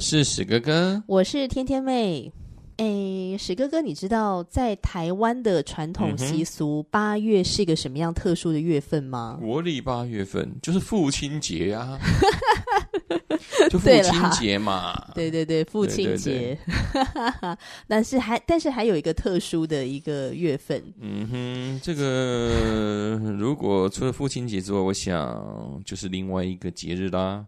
是史哥哥，我是天天妹。哎，史哥哥，你知道在台湾的传统习俗，八月是一个什么样特殊的月份吗？国历八月份就是父亲节、啊，就父亲节嘛。对对对，父亲节。但是还但是还有一个特殊的一个月份。嗯哼，这个如果除了父亲节之外，我想就是另外一个节日啦。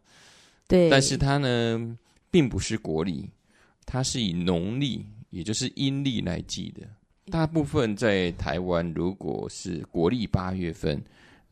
对，但是它呢，并不是国历，它是以农历。也就是阴历来记的，大部分在台湾，如果是国历八月份，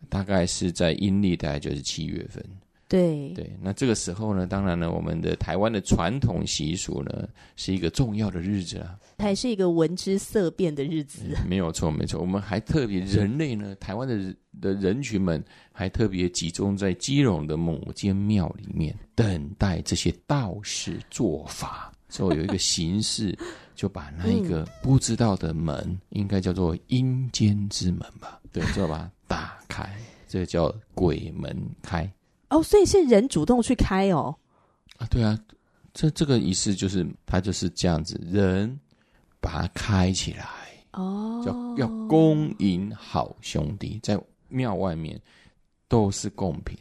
大概是在阴历大概就是七月份。对对，那这个时候呢，当然呢，我们的台湾的传统习俗呢，是一个重要的日子啊，还是一个闻之色变的日子。没有错，没错，我们还特别人类呢，台湾的的人群们还特别集中在基隆的某间庙里面，等待这些道士做法。所以有一个 形式，就把那一个不知道的门，嗯、应该叫做阴间之门吧？对，就要把它打开，这个叫鬼门开。哦，所以是人主动去开哦？啊，对啊，这这个仪式就是它就是这样子，人把它开起来哦，叫要恭迎好兄弟，在庙外面都是贡品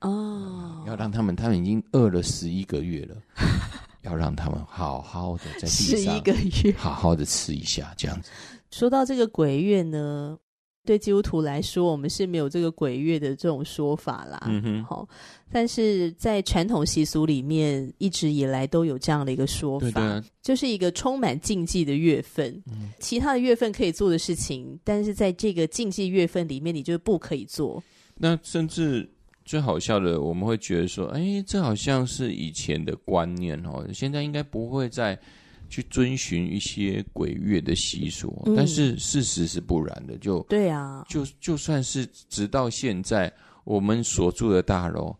哦、嗯，要让他们，他们已经饿了十一个月了。要让他们好好的在地上，一个月好好的吃一下，这样子。说到这个鬼月呢，对基督徒来说，我们是没有这个鬼月的这种说法啦。嗯哼，好，但是在传统习俗里面，一直以来都有这样的一个说法，对对，就是一个充满禁忌的月份。嗯，其他的月份可以做的事情，但是在这个禁忌月份里面，你就不可以做。那甚至。最好笑的，我们会觉得说，哎，这好像是以前的观念哦，现在应该不会再去遵循一些鬼月的习俗。嗯，但是事实是不然的，就对啊，就就算是直到现在，我们所住的大楼，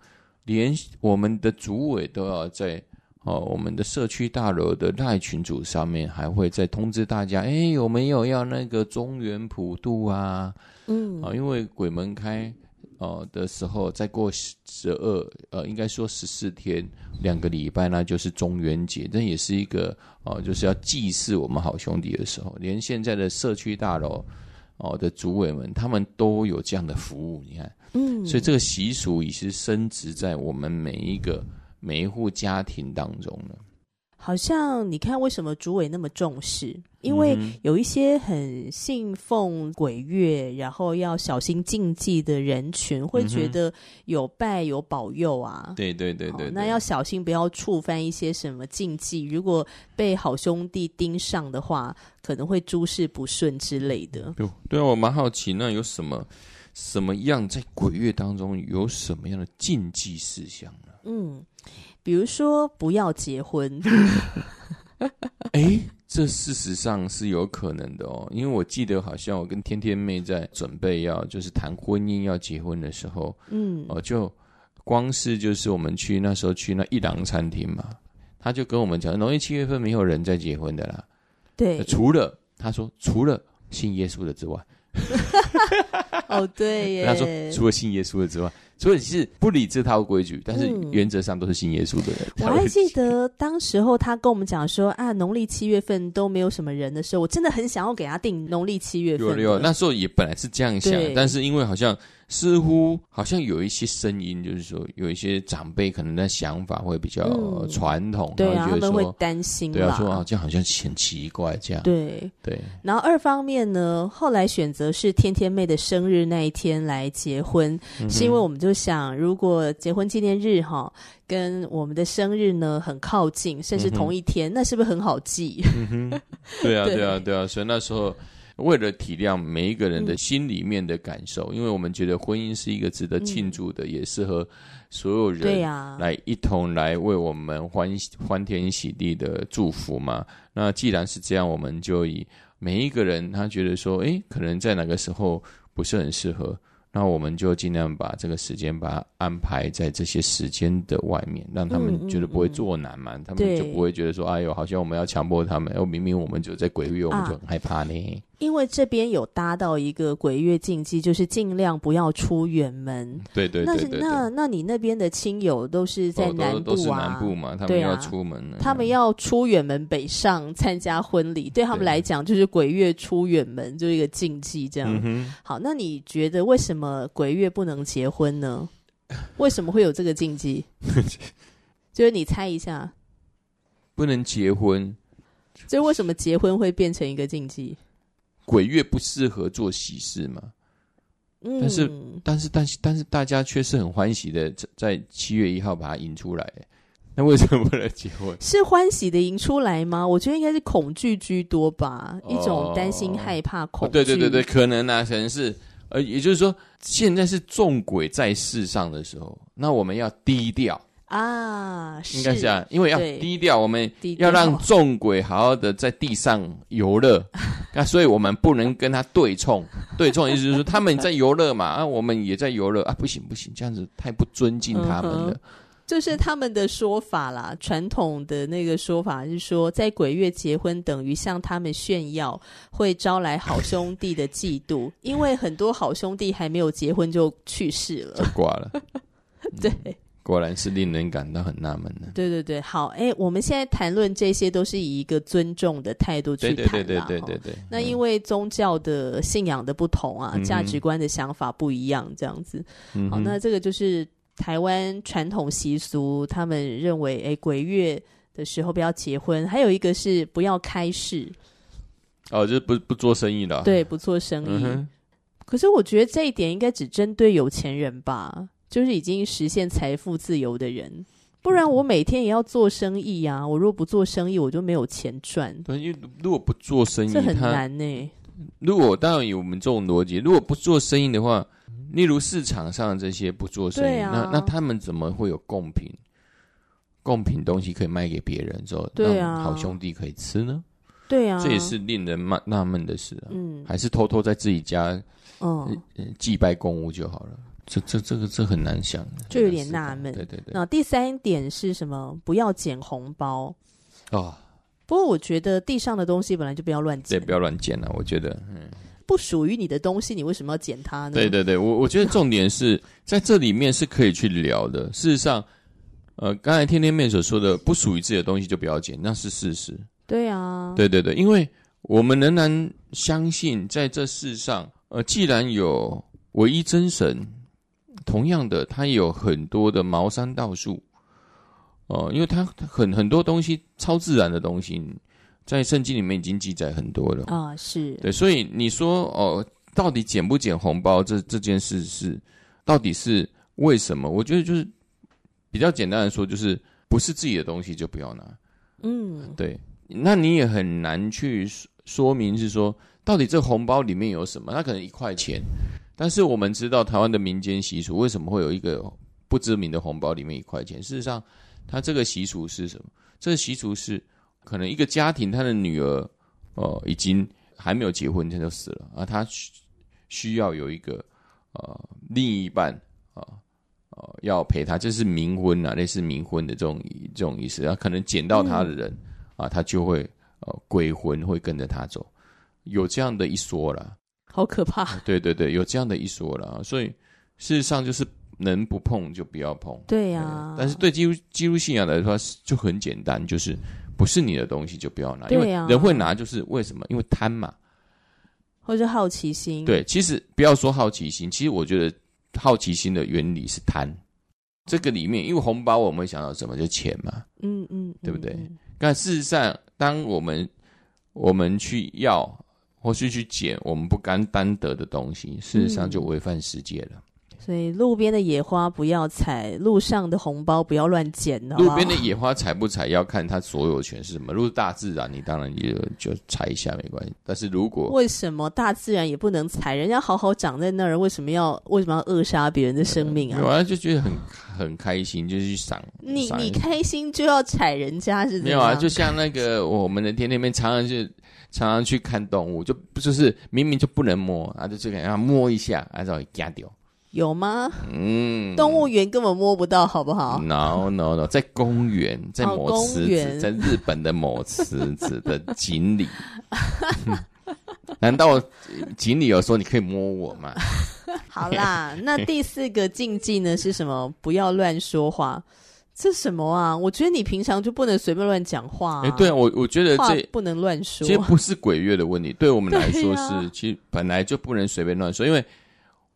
连我们的组委都要在哦，我们的社区大楼的赖群组上面，还会再通知大家，哎，有没有要那个中原普渡啊？嗯，啊，因为鬼门开。哦、呃、的时候，再过十二呃，应该说十四天，两个礼拜，那就是中元节，这也是一个哦、呃，就是要祭祀我们好兄弟的时候。连现在的社区大楼哦、呃、的主委们，他们都有这样的服务。你看，嗯，所以这个习俗已是深植在我们每一个每一户家庭当中了。好像你看，为什么主委那么重视？因为有一些很信奉鬼月，然后要小心禁忌的人群，会觉得有拜有保佑啊。对对对对，那要小心不要触犯一些什么禁忌。如果被好兄弟盯上的话，可能会诸事不顺之类的。对对啊，我蛮好奇，那有什么什么样在鬼月当中有什么样的禁忌事项呢？嗯。比如说，不要结婚。哎，这事实上是有可能的哦，因为我记得好像我跟天天妹在准备要就是谈婚姻要结婚的时候，嗯，哦，就光是就是我们去那时候去那一郎餐厅嘛，他就跟我们讲，农历七月份没有人在结婚的啦，对，除了他说除了信耶稣的之外，哦，对耶，他说除了信耶稣的之外。所以是不理这套规矩，但是原则上都是信耶稣的人。嗯。我还记得当时候他跟我们讲说啊，农历七月份都没有什么人的时候，我真的很想要给他定农历七月份。有有，那时候也本来是这样想，但是因为好像。似乎好像有一些声音，就是说有一些长辈可能的想法会比较传统，嗯、对啊，他们会担心，对啊，说啊，这样好像很奇怪，这样，对。对。然后二方面呢，后来选择是天天妹的生日那一天来结婚，嗯、是因为我们就想，如果结婚纪念日哈跟我们的生日呢很靠近，甚至同一天，嗯、那是不是很好记？嗯、对啊，对啊，对啊，所以那时候。为了体谅每一个人的心里面的感受，嗯、因为我们觉得婚姻是一个值得庆祝的，嗯、也适合所有人来一同来为我们欢欢天喜地的祝福嘛。那既然是这样，我们就以每一个人他觉得说，诶，可能在哪个时候不是很适合。那我们就尽量把这个时间把它安排在这些时间的外面，让他们觉得不会作难嘛，嗯嗯嗯、他们就不会觉得说，哎呦，好像我们要强迫他们，哦，明明我们就在鬼月，我们就很害怕呢。啊因为这边有搭到一个鬼月禁忌，就是尽量不要出远门。对对对对，对。那那那你那边的亲友都是在南部啊？都是南部嘛，他们要出门，啊。他们要出远门北上参加婚礼，对他们来讲就是鬼月出远门就是一个禁忌，这样。嗯、好，那你觉得为什么鬼月不能结婚呢？为什么会有这个禁忌？就是你猜一下，不能结婚。就为什么结婚会变成一个禁忌？鬼月不适合做喜事嘛？嗯，但是但是但是但是大家却是很欢喜的，在七月一号把它迎出来。那为什么不能结婚？是欢喜的迎出来吗？我觉得应该是恐惧居多吧，哦、一种担心、害怕、恐惧。对对对对，可能啊，可能是呃，也就是说，现在是众鬼在世上的时候，那我们要低调。啊，应该是啊，因为要低调，我们要让众鬼好好的在地上游乐，那所以我们不能跟他对冲，对冲意思就是说他们在游乐嘛，啊，我们也在游乐啊，不行不行，这样子太不尊敬他们了。就是他们的说法啦，传统的那个说法是说，在鬼月结婚等于向他们炫耀，会招来好兄弟的嫉妒，因为很多好兄弟还没有结婚就去世了，就挂了，对。果然是令人感到很纳闷的。对对对，好，哎，我们现在谈论这些都是以一个尊重的态度去谈的。对对对对对对。那因为宗教的信仰的不同啊，嗯、价值观的想法不一样，这样子。嗯、好，那这个就是台湾传统习俗，他们认为，哎，鬼月的时候不要结婚，还有一个是不要开市。哦，就是不不做生意的。对，不做生意。嗯、可是我觉得这一点应该只针对有钱人吧。就是已经实现财富自由的人，不然我每天也要做生意呀、啊。我如果不做生意，我就没有钱赚。对，因为如果不做生意，这很难呢、欸。如果当然有我们这种逻辑，如果不做生意的话，例如市场上这些不做生意，啊、那那他们怎么会有贡品？贡品东西可以卖给别人之后，对啊，好兄弟可以吃呢？对啊，这也是令人纳纳闷的事啊。嗯，还是偷偷在自己家，嗯，祭拜公物就好了。这这这个这很难想，就有点纳闷。对对对。那第三点是什么？不要捡红包哦。不过我觉得地上的东西本来就不要乱捡，对，不要乱捡了。我觉得，嗯，不属于你的东西，你为什么要捡它呢？对对对，我我觉得重点是在这里面是可以去聊的。事实上，呃，刚才天天妹所说的不属于自己的东西就不要捡，那是事实。对啊，对对对，因为我们仍然相信在这世上，呃，既然有唯一真神。同样的，它有很多的茅山道术，哦、呃，因为它很很多东西超自然的东西，在圣经里面已经记载很多了啊，是对，所以你说哦，到底捡不捡红包这这件事是到底是为什么？我觉得就是比较简单的说，就是不是自己的东西就不要拿，嗯，对，那你也很难去说明是说到底这红包里面有什么？它可能一块钱。但是我们知道台湾的民间习俗，为什么会有一个不知名的红包里面一块钱？事实上，它这个习俗是什么？这个习俗是可能一个家庭他的女儿哦、呃、已经还没有结婚他就死了啊，他需需要有一个呃另一半啊呃，呃要陪他，这是冥婚啊，类似冥婚的这种这种意思啊，可能捡到他的人、嗯、啊，他就会呃鬼魂会跟着他走，有这样的一说了。好可怕！对对对，有这样的一说了，所以事实上就是能不碰就不要碰。对呀、啊，但是对基督基督信仰来说就很简单，就是不是你的东西就不要拿。对呀、啊，因为人会拿就是为什么？因为贪嘛，或者好奇心。对，其实不要说好奇心，其实我觉得好奇心的原理是贪。这个里面，因为红包我们会想到什么？就钱嘛。嗯嗯，嗯对不对？但事实上，当我们我们去要。或是去捡我们不甘担得的东西，事实上就违反世界了。嗯、所以路边的野花不要采，路上的红包不要乱捡。路边的野花采不采要看它所有权是什么。如果是大自然，你当然也就采一下没关系。但是如果为什么大自然也不能采？人家好好长在那儿，为什么要为什么要扼杀别人的生命啊？有啊，就觉得很很开心，就去赏。你你开心就要踩人家是？没有啊，就像那个我们的天天面常常就常常去看动物，就不就是明明就不能摸啊，就这个然后摸一下，然后夹掉。有吗？嗯，动物园根本摸不到，好不好？No No No，在公园，在某池子，在日本的某池子的井里。难道井里有说你可以摸我吗？好啦，那第四个禁忌呢是什么？不要乱说话。这什么啊？我觉得你平常就不能随便乱讲话、啊。哎、欸，对啊，我我觉得这不能乱说。其实不是鬼月的问题，对我们来说是，啊、其实本来就不能随便乱说，因为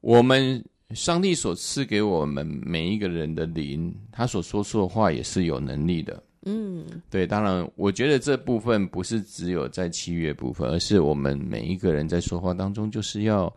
我们。上帝所赐给我们每一个人的灵，他所说出的话也是有能力的。嗯，对，当然，我觉得这部分不是只有在七月部分，而是我们每一个人在说话当中，就是要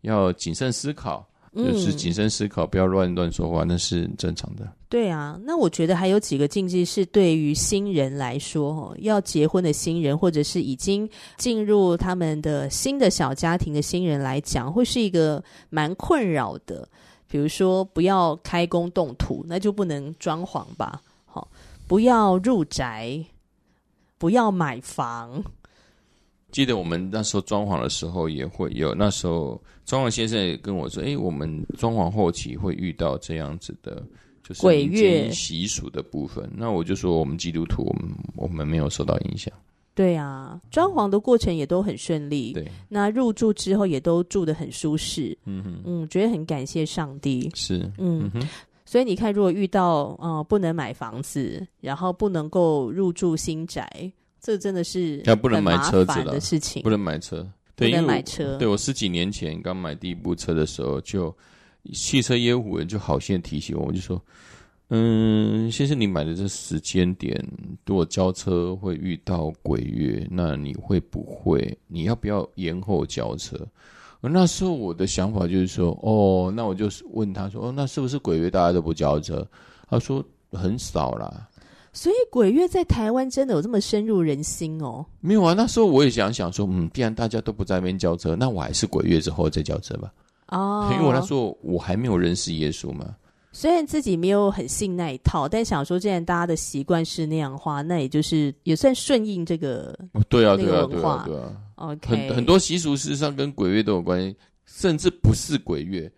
要谨慎思考。就是谨慎思考，不要乱乱说话，那是正常的。对啊，那我觉得还有几个禁忌是对于新人来说，要结婚的新人，或者是已经进入他们的新的小家庭的新人来讲，会是一个蛮困扰的。比如说，不要开工动土，那就不能装潢吧？好，不要入宅，不要买房。记得我们那时候装潢的时候也会有，那时候装潢先生也跟我说：“哎，我们装潢后期会遇到这样子的，就是鬼月习俗的部分。”那我就说，我们基督徒，我们我们没有受到影响。对啊，装潢的过程也都很顺利。对，那入住之后也都住得很舒适。嗯哼，嗯，觉得很感谢上帝。是，嗯，所以你看，如果遇到呃不能买房子，然后不能够入住新宅。这真的是要不能买车子的事情，不能买车，对，不能买车。对，我十几年前刚买第一部车的时候，就汽车业务员就好心提醒我，我就说：“嗯，先生，你买的这时间点，如果交车会遇到鬼月，那你会不会？你要不要延后交车？”那时候我的想法就是说：“哦，那我就问他说：‘哦，那是不是鬼月大家都不交车？’他说：‘很少啦。’所以鬼月在台湾真的有这么深入人心哦？没有啊，那时候我也想想说，嗯，既然大家都不在那边交车，那我还是鬼月之后再交车吧。哦，因为我那时候我还没有认识耶稣嘛。虽然自己没有很信那一套，但想说，既然大家的习惯是那样的话，那也就是也算顺应这个。对啊，对啊，对啊，对啊。OK，很很多习俗事实上跟鬼月都有关系，甚至不是鬼月，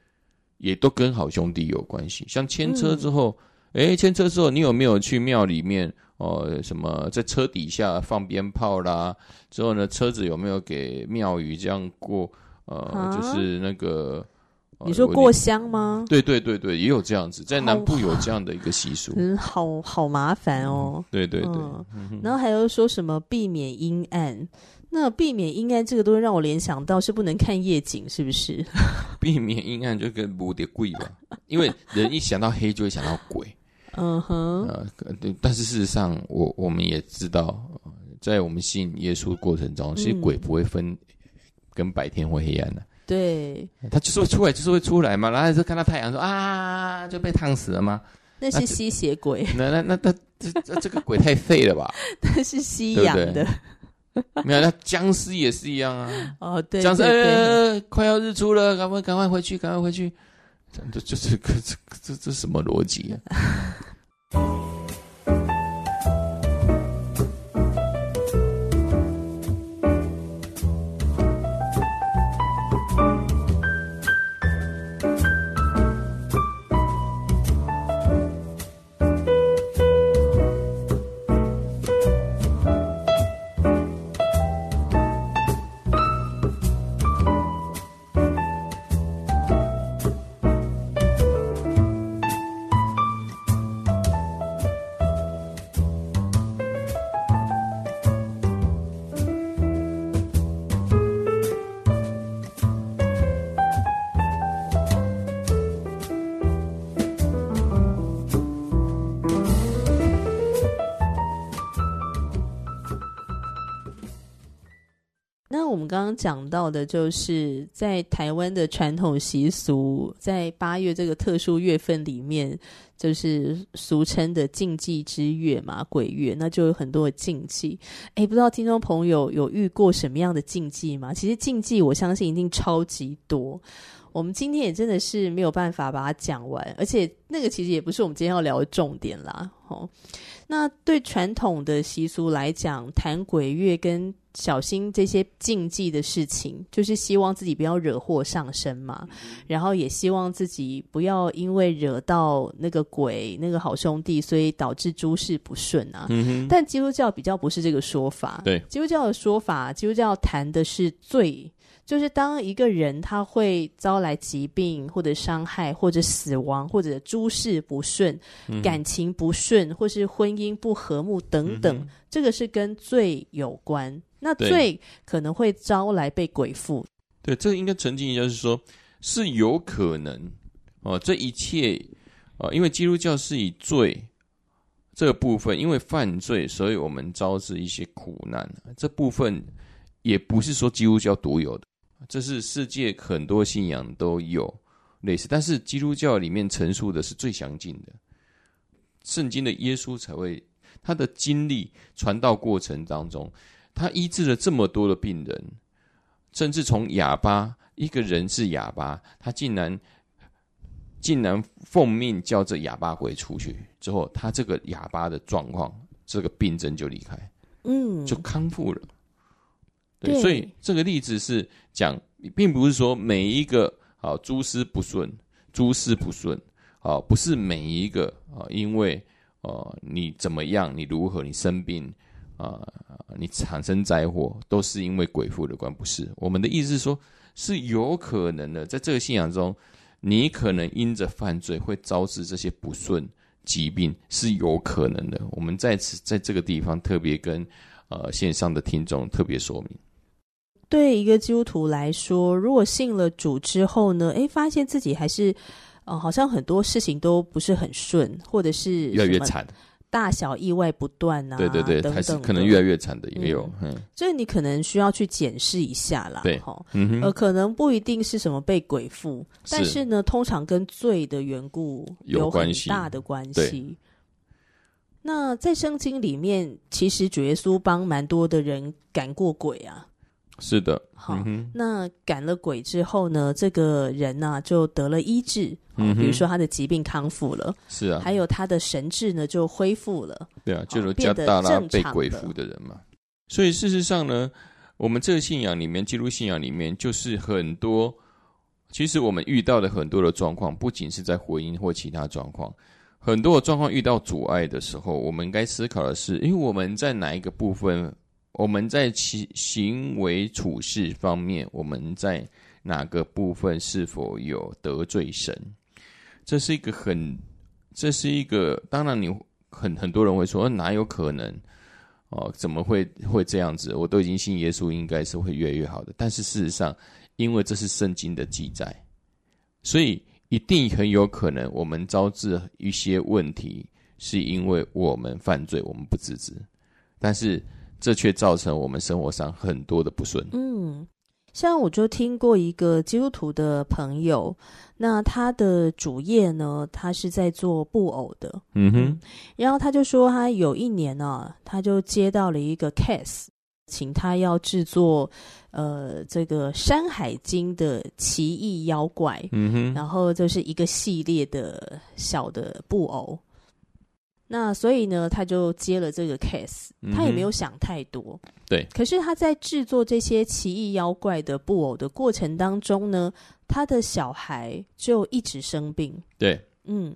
也都跟好兄弟有关系。像牵车之后。嗯哎，牵车之后，你有没有去庙里面？哦、呃，什么在车底下放鞭炮啦？之后呢，车子有没有给庙宇这样过？呃，啊、就是那个，你说过香吗？对对对对，也有这样子，在南部有这样的一个习俗。嗯，好好麻烦哦。嗯、对对对，嗯、然后还有说什么避免阴暗？那避免阴暗这个都会让我联想到是不能看夜景，是不是？避免阴暗就跟无得贵吧，因为人一想到黑就会想到鬼。嗯哼，呃，对，但是事实上，我我们也知道，在我们信耶稣的过程中，其实鬼不会分跟白天或黑暗的。对，他就是会出来，就是会出来嘛。然后就看到太阳，说啊，就被烫死了吗？那是吸血鬼。那那那那这这个鬼太废了吧？那是吸氧的。没有，那僵尸也是一样啊。哦，对，僵尸，呃，快要日出了，赶快赶快回去，赶快回去。这这这这这这什么逻辑啊？我们刚刚讲到的，就是在台湾的传统习俗，在八月这个特殊月份里面，就是俗称的禁忌之月嘛，鬼月，那就有很多的禁忌。诶，不知道听众朋友有遇过什么样的禁忌吗？其实禁忌，我相信一定超级多。我们今天也真的是没有办法把它讲完，而且那个其实也不是我们今天要聊的重点啦。哦，那对传统的习俗来讲，谈鬼月跟小心这些禁忌的事情，就是希望自己不要惹祸上身嘛，然后也希望自己不要因为惹到那个鬼、那个好兄弟，所以导致诸事不顺啊。嗯。但基督教比较不是这个说法。对，基督教的说法，基督教谈的是罪，就是当一个人他会遭来疾病或者伤害或者死亡或者诸事不顺、嗯、感情不顺或是婚姻不和睦等等，嗯、这个是跟罪有关。那罪可能会招来被鬼附，对，这个应该澄清一下，就是说是有可能哦。这一切啊、哦，因为基督教是以罪这个部分，因为犯罪，所以我们招致一些苦难。这部分也不是说基督教独有的，这是世界很多信仰都有类似，但是基督教里面陈述的是最详尽的。圣经的耶稣才会他的经历传道过程当中。他医治了这么多的病人，甚至从哑巴一个人是哑巴，他竟然竟然奉命叫这哑巴鬼出去之后，他这个哑巴的状况，这个病症就离开，嗯，就康复了。对，对，所以这个例子是讲，并不是说每一个啊诸事不顺，诸事不顺啊，不是每一个啊，因为呃你怎么样，你如何，你生病。啊、呃，你产生灾祸都是因为鬼父的关，不是？我们的意思是说，是有可能的，在这个信仰中，你可能因着犯罪会招致这些不顺疾病，是有可能的。我们在此在这个地方特别跟呃线上的听众特别说明。对一个基督徒来说，如果信了主之后呢，诶，发现自己还是呃好像很多事情都不是很顺，或者是越来越惨。大小意外不断啊，对对对，等等还是可能越来越惨的也有，嗯，所以你可能需要去检视一下啦，对，呃，可能不一定是什么被鬼附，是但是呢，通常跟罪的缘故有很大的关系。那在圣经里面，其实主耶稣帮蛮多的人赶过鬼啊。是的，好，嗯、那赶了鬼之后呢，这个人呢、啊、就得了医治，嗯、比如说他的疾病康复了，是啊，还有他的神智呢就恢复了，对啊，就是加大拉被鬼附的人嘛。所以事实上呢，我们这个信仰里面，基督信仰里面，就是很多，其实我们遇到的很多的状况，不仅是在婚姻或其他状况，很多的状况遇到阻碍的时候，我们应该思考的是，因为我们在哪一个部分？我们在其行为处事方面，我们在哪个部分是否有得罪神？这是一个很，这是一个，当然你很很多人会说，哪有可能？哦，怎么会会这样子？我都已经信耶稣，应该是会越来越好的。但是事实上，因为这是圣经的记载，所以一定很有可能我们招致一些问题，是因为我们犯罪，我们不自知。但是。这却造成我们生活上很多的不顺。嗯，像我就听过一个基督徒的朋友，那他的主业呢，他是在做布偶的。嗯哼，然后他就说，他有一年呢、啊，他就接到了一个 case，请他要制作呃这个《山海经》的奇异妖怪。嗯哼，然后就是一个系列的小的布偶。那所以呢，他就接了这个 case，他也没有想太多。嗯、对。可是他在制作这些奇异妖怪的布偶的过程当中呢，他的小孩就一直生病。对。嗯，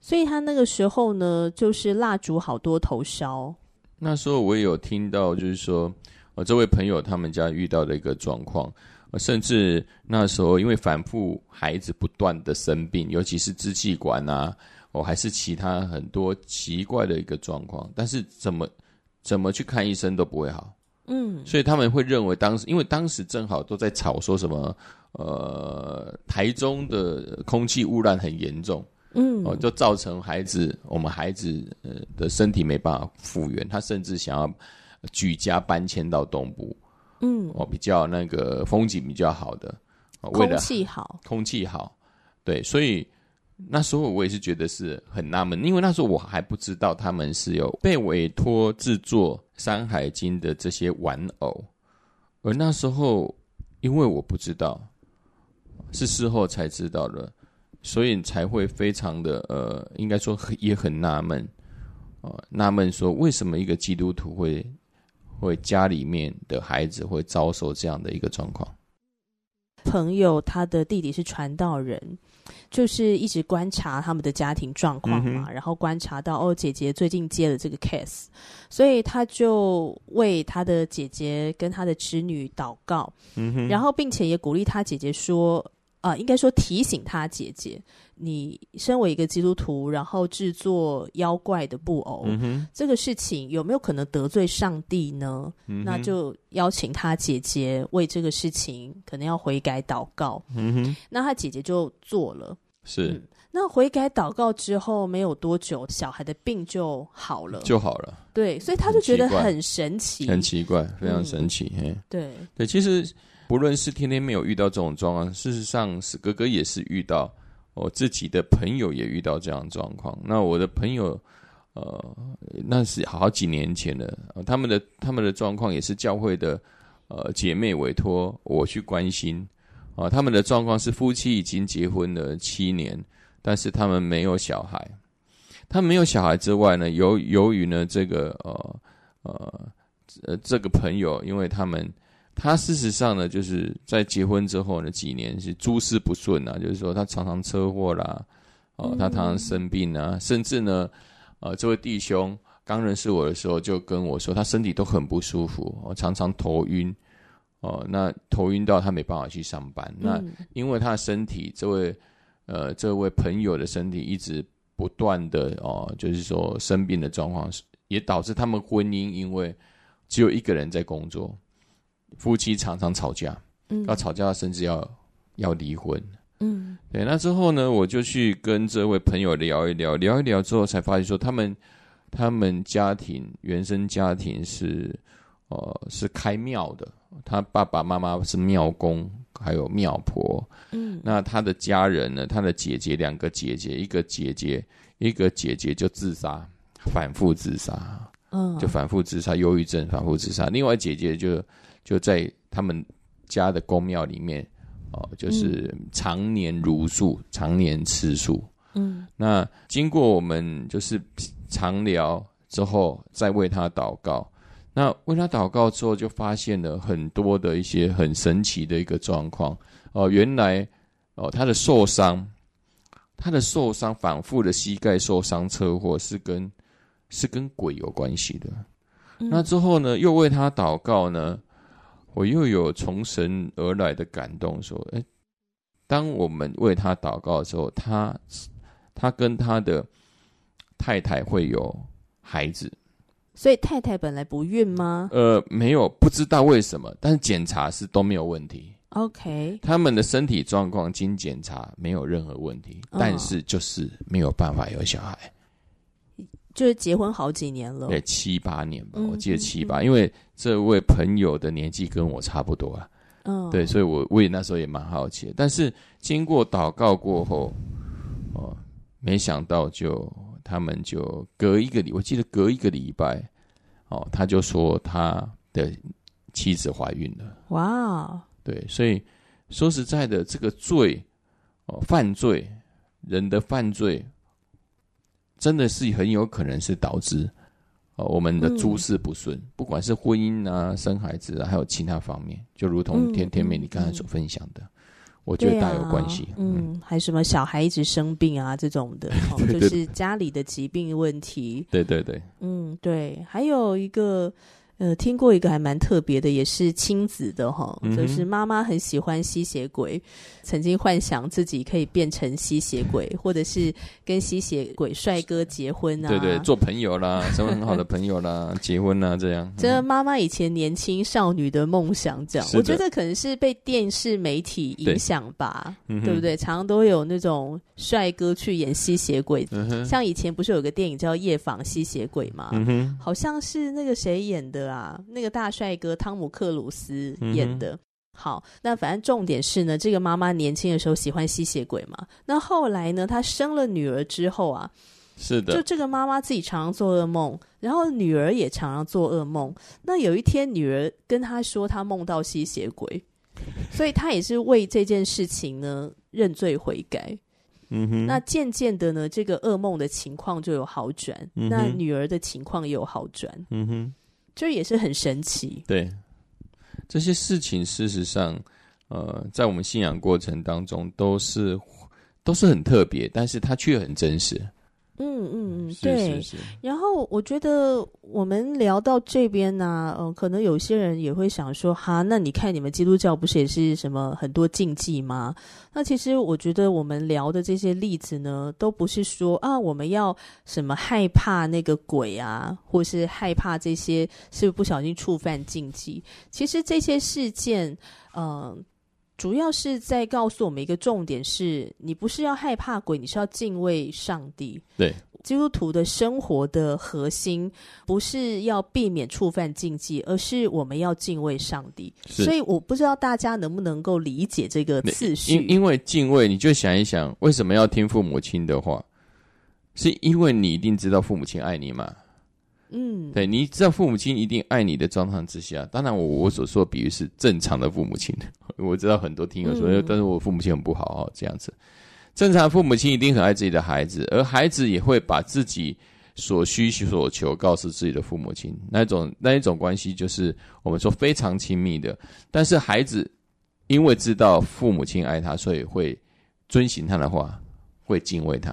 所以他那个时候呢，就是蜡烛好多头烧。那时候我也有听到，就是说，我这位朋友他们家遇到的一个状况，甚至那时候因为反复孩子不断的生病，尤其是支气管啊。哦，还是其他很多奇怪的一个状况，但是怎么怎么去看医生都不会好，嗯，所以他们会认为当时，因为当时正好都在吵说什么，呃，台中的空气污染很严重，嗯，哦，就造成孩子，我们孩子呃的身体没办法复原，他甚至想要举家搬迁到东部，嗯，哦，比较那个风景比较好的，为了空气好，空气好，对，所以那时候我也是觉得是很纳闷，因为那时候我还不知道他们是有被委托制作《山海经》的这些玩偶，而那时候因为我不知道，是事后才知道的，所以才会非常的呃，应该说也很纳闷。呃，纳闷说，为什么一个基督徒会会家里面的孩子会遭受这样的一个状况？朋友他的弟弟是传道人，就是一直观察他们的家庭状况嘛，嗯、然后观察到哦，姐姐最近接了这个 case，所以他就为他的姐姐跟他的侄女祷告，嗯，然后并且也鼓励他姐姐说。啊、呃，应该说提醒他姐姐，你身为一个基督徒，然后制作妖怪的布偶，这个事情有没有可能得罪上帝呢？嗯、那就邀请他姐姐为这个事情可能要悔改祷告。嗯，那他姐姐就做了。是、嗯，那悔改祷告之后没有多久，小孩的病就好了，就好了。对，所以他就觉得很神奇，很奇怪，非常神奇。嗯、嘿对，对，其实。不论是天天没有遇到这种状况，事实上史哥哥也是遇到，我自己的朋友也遇到这样状况。那我的朋友，呃，那是好几年前的，他们的他们的状况也是教会的呃姐妹委托我去关心啊。他们的状况是夫妻已经结婚了七年，但是他们没有小孩。他没有小孩之外呢，由由于呢这个呃呃呃这个朋友，因为他们。他事实上呢，就是在结婚之后呢，几年是诸事不顺啊，就是说他常常车祸啦，哦，他常常生病啊，甚至呢，呃，这位弟兄刚认识我的时候就跟我说，他身体都很不舒服，哦，常常头晕，哦，那头晕到他没办法去上班。那因为他的身体，这位呃，这位朋友的身体一直不断的哦，就是说生病的状况，也导致他们婚姻因为只有一个人在工作。夫妻常常吵架，嗯，要吵架甚至要要离婚，嗯，对。那之后呢，我就去跟这位朋友聊一聊，聊一聊之后才发现说，他们他们家庭原生家庭是呃是开庙的，他爸爸妈妈是庙公，还有庙婆，嗯。那他的家人呢，他的姐姐两个姐姐，一个姐姐一个姐姐就自杀，反复自杀，嗯，就反复自杀，忧郁症反复自杀。另外姐姐就。就在他们家的宫庙里面，哦，就是常年茹素，嗯、常年吃素。嗯，那经过我们就是常聊之后，再为他祷告。那为他祷告之后，就发现了很多的一些很神奇的一个状况。哦，原来哦，他的受伤，他的受伤反复的膝盖受伤车祸是跟是跟鬼有关系的。嗯、那之后呢，又为他祷告呢。我又有从神而来的感动，说：“哎，当我们为他祷告的时候，他他跟他的太太会有孩子，所以太太本来不孕吗？呃，没有，不知道为什么，但是检查是都没有问题。OK，他们的身体状况经检查没有任何问题，但是就是没有办法有小孩。”就是结婚好几年了，对，七八年吧，我记得七八，嗯嗯嗯、因为这位朋友的年纪跟我差不多啊，嗯，对，所以我我也那时候也蛮好奇。但是经过祷告过后，哦，没想到就他们就隔一个礼，我记得隔一个礼拜，哦，他就说他的妻子怀孕了。哇，对，所以说实在的，这个罪哦，犯罪人的犯罪。真的是很有可能是导致，呃，我们的诸事不顺，嗯、不管是婚姻啊、生孩子啊，还有其他方面，就如同天天妹你刚才所分享的，嗯、我觉得大有关系。嗯，嗯还什么小孩一直生病啊这种的，哦、就是家里的疾病问题。对对对。嗯，对，还有一个。呃，听过一个还蛮特别的，也是亲子的哈，嗯、就是妈妈很喜欢吸血鬼，曾经幻想自己可以变成吸血鬼，或者是跟吸血鬼帅哥结婚啊，对对，做朋友啦，成为很好的朋友啦，结婚啦，这样。这妈妈以前年轻少女的梦想，这样，我觉得可能是被电视媒体影响吧，对，对不对？常常都有那种帅哥去演吸血鬼，嗯、像以前不是有个电影叫《夜访吸血鬼》吗？好像是那个谁演的。啊，那个大帅哥汤姆克鲁斯演的。嗯、好，那反正重点是呢，这个妈妈年轻的时候喜欢吸血鬼嘛。那后来呢，她生了女儿之后啊，是的，就这个妈妈自己常常做噩梦，然后女儿也常常做噩梦。那有一天，女儿跟她说，她梦到吸血鬼，所以她也是为这件事情呢认罪悔改。嗯哼，那渐渐的呢，这个噩梦的情况就有好转，嗯、那女儿的情况也有好转，嗯哼，就也是很神奇。对，这些事情事实上，呃，在我们信仰过程当中都是都是很特别，但是它却很真实。嗯嗯嗯，对。是是是。然后我觉得我们聊到这边呢、啊，嗯、呃，可能有些人也会想说，哈，那你看你们基督教不是也是什么很多禁忌吗？那其实我觉得我们聊的这些例子呢，都不是说啊，我们要什么害怕那个鬼啊，或是害怕这些是不是不小心触犯禁忌。其实这些事件，嗯、呃。主要是在告诉我们一个重点是：你不是要害怕鬼，你是要敬畏上帝。对，基督徒的生活的核心不是要避免触犯禁忌，而是我们要敬畏上帝。所以我不知道大家能不能够理解这个次序。因因为敬畏，你就想一想，为什么要听父母亲的话？是因为你一定知道父母亲爱你吗？嗯，对，你知道父母亲一定爱你的状况之下，当然我我所说的比喻是正常的父母亲。我知道很多听友说，嗯、但是我父母亲很不好哦，这样子。正常父母亲一定很爱自己的孩子，而孩子也会把自己所需所求告诉自己的父母亲，那一种那一种关系就是我们说非常亲密的。但是孩子因为知道父母亲爱他，所以会遵循他的话，会敬畏他。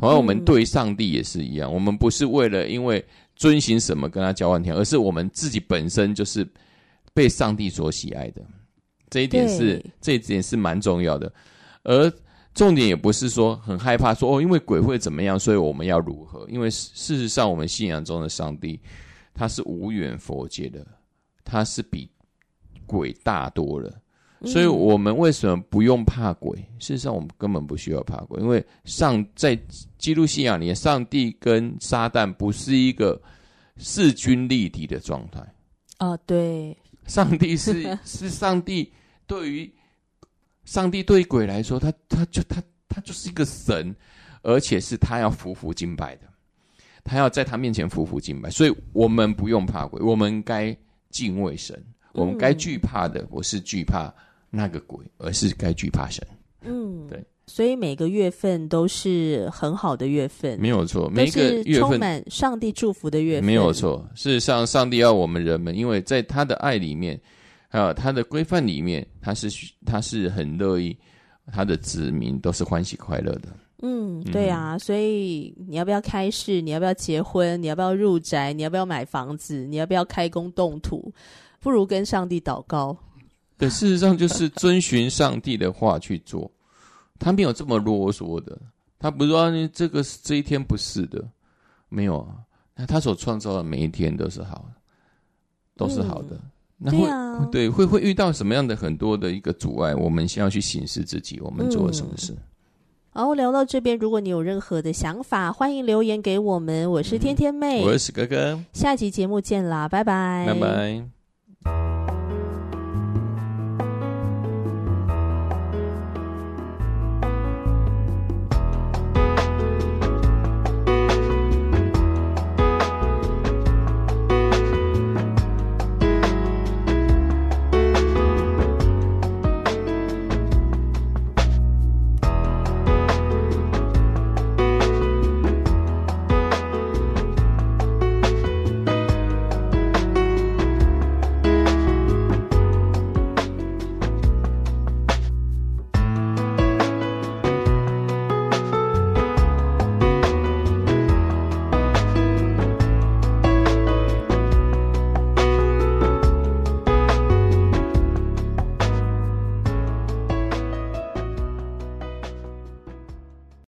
同样，我们对上帝也是一样，嗯、我们不是为了因为遵循什么跟他交换天，而是我们自己本身就是被上帝所喜爱的。这一点是这一点是蛮重要的，而重点也不是说很害怕说哦，因为鬼会怎么样，所以我们要如何？因为事实上，我们信仰中的上帝他是无远佛界的，他是比鬼大多了。所以我们为什么不用怕鬼？嗯、事实上，我们根本不需要怕鬼，因为上在基督信仰里，上帝跟撒旦不是一个势均力敌的状态。啊、哦，对，上帝是 是上帝。对于上帝，对于鬼来说，他他就他他就是一个神，而且是他要服服敬拜的，他要在他面前服服敬拜。所以我们不用怕鬼，我们该敬畏神。我们该惧怕的不是惧怕。那个鬼，而是该惧怕神。嗯，对，所以每个月份都是很好的月份，没有错。每个月份充满上帝祝福的月份，没有错。事实上，上帝要我们人们，因为在他的爱里面，还有他的规范里面，他是他是很乐意他的子民都是欢喜快乐的。嗯，对啊。所以你要不要开市？你要不要结婚？你要不要入宅？你要不要买房子？你要不要开工动土？不如跟上帝祷告。对，事实上就是遵循上帝的话去做，他没有这么啰嗦的，他不是说你这个这一天不是的，没有啊，那他所创造的每一天都是好的，都是好的。那会、嗯、对，啊、对，会会遇到什么样的很多的一个阻碍，我们先要去审视自己，我们做了什么事。好、嗯，聊到这边，如果你有任何的想法，欢迎留言给我们。我是天天妹，我是史哥哥，下集节目见啦，拜拜，拜拜。